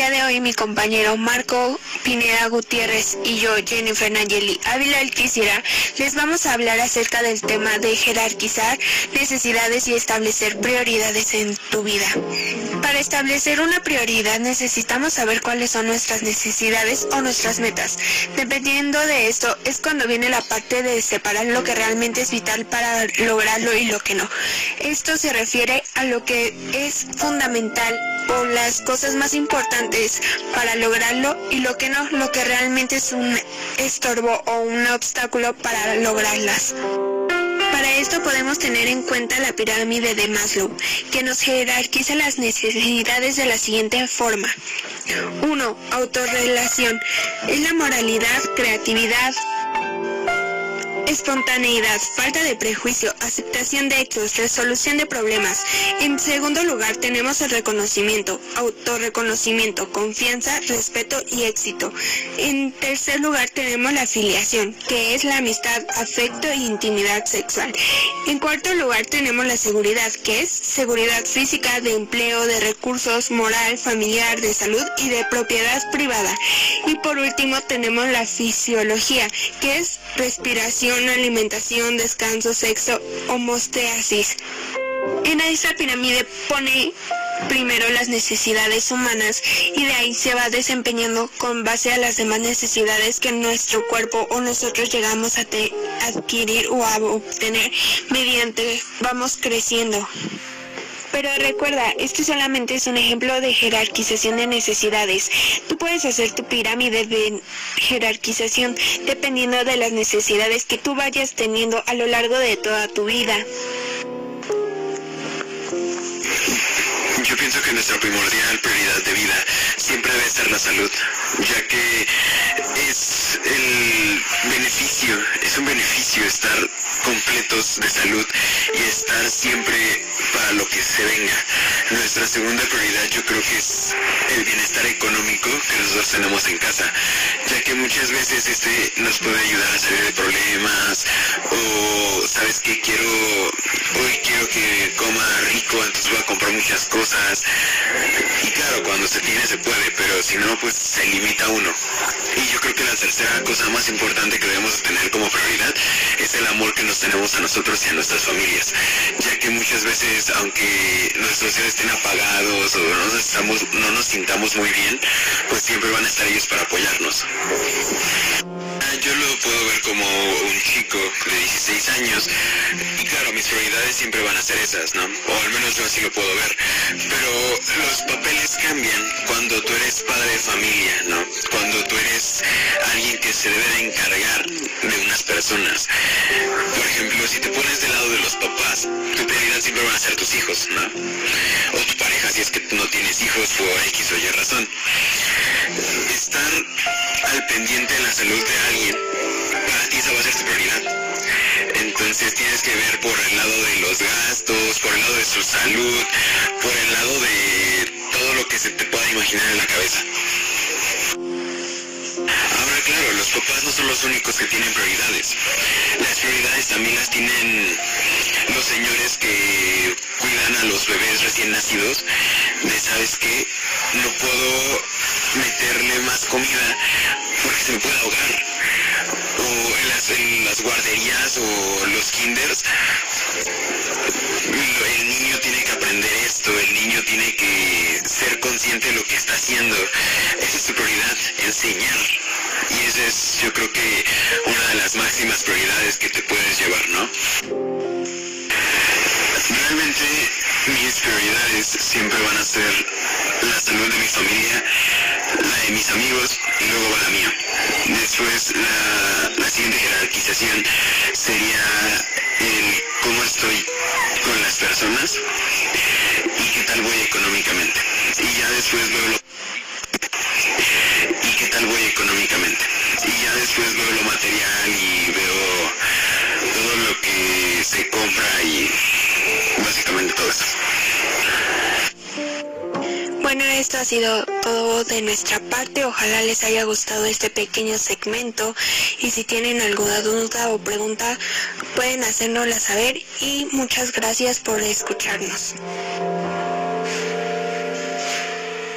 día de hoy mi compañero Marco Pineda Gutiérrez y yo, Jennifer Nayeli Ávila Alquicira, les vamos a hablar acerca del tema de jerarquizar necesidades y establecer prioridades en tu vida. Para establecer una prioridad necesitamos saber cuáles son nuestras necesidades o nuestras metas. Dependiendo de esto es cuando viene la parte de separar lo que realmente es vital para lograrlo y lo que no. Esto se refiere a lo que es fundamental o las cosas más importantes para lograrlo y lo que no, lo que realmente es un estorbo o un obstáculo para lograrlas. Para esto podemos tener en cuenta la pirámide de Maslow, que nos jerarquiza las necesidades de la siguiente forma. 1. Autorrelación. Es la moralidad, creatividad, espontaneidad, falta de prejuicio, aceptación de hechos, resolución de problemas. En segundo lugar tenemos el reconocimiento, autorreconocimiento, confianza, respeto y éxito. En tercer lugar tenemos la afiliación, que es la amistad, afecto e intimidad sexual. En cuarto lugar tenemos la seguridad, que es seguridad física, de empleo, de recursos, moral, familiar, de salud y de propiedad privada. Y por último tenemos la fisiología, que es respiración, alimentación, descanso, sexo, homosteasis. En esta pirámide pone primero las necesidades humanas y de ahí se va desempeñando con base a las demás necesidades que nuestro cuerpo o nosotros llegamos a adquirir o a obtener mediante vamos creciendo. Pero recuerda, este solamente es un ejemplo de jerarquización de necesidades. Tú puedes hacer tu pirámide de jerarquización dependiendo de las necesidades que tú vayas teniendo a lo largo de toda tu vida. Yo pienso que nuestra primordial prioridad de vida siempre debe ser la salud, ya que es el beneficio, es un beneficio estar completos de salud y estar siempre lo que se venga. Nuestra segunda prioridad yo creo que es el bienestar económico que nosotros tenemos en casa, ya que muchas veces este nos puede ayudar a salir de problemas o sabes que quiero, hoy quiero que coma rico, entonces voy a comprar muchas cosas. Y cuando se tiene se puede, pero si no, pues se limita uno. Y yo creo que la tercera cosa más importante que debemos tener como prioridad es el amor que nos tenemos a nosotros y a nuestras familias, ya que muchas veces, aunque nuestros hijos estén apagados o no estamos, no nos sintamos muy bien, pues siempre van a estar ellos para apoyarnos. 16 años y claro, mis prioridades siempre van a ser esas, ¿no? O al menos yo así lo puedo ver. Pero los papeles cambian cuando tú eres padre de familia, ¿no? Cuando tú eres alguien que se debe de encargar de unas personas. Por ejemplo, si te pones del lado de los papás, tu prioridad siempre van a ser tus hijos, ¿no? O tu pareja, si es que no tienes hijos por X o Y razón. Estar al pendiente de la salud de alguien, para ti esa va a ser tu prioridad. Entonces tienes que ver por el lado de los gastos, por el lado de su salud, por el lado de todo lo que se te pueda imaginar en la cabeza. Ahora, claro, los papás no son los únicos que tienen prioridades. Las prioridades también las tienen los señores que cuidan a los bebés recién nacidos. De, ¿sabes qué? No puedo meterle más comida porque se me puede ahogar. O en las, en las guarderías o los kinders, el niño tiene que aprender esto, el niño tiene que ser consciente de lo que está haciendo. Esa es su prioridad, enseñar. Y esa es, yo creo que, una de las máximas prioridades que te puedes llevar, ¿no? Realmente mis prioridades siempre van a ser la salud de mi familia, la de mis amigos y luego la mía. Después la, la siguiente jerarquización sería el cómo estoy con las personas y qué tal voy económicamente. Y ya después veo lo y qué tal voy económicamente. Y ya después veo lo material y esto ha sido todo de nuestra parte. Ojalá les haya gustado este pequeño segmento. Y si tienen alguna duda o pregunta, pueden hacérnosla saber. Y muchas gracias por escucharnos.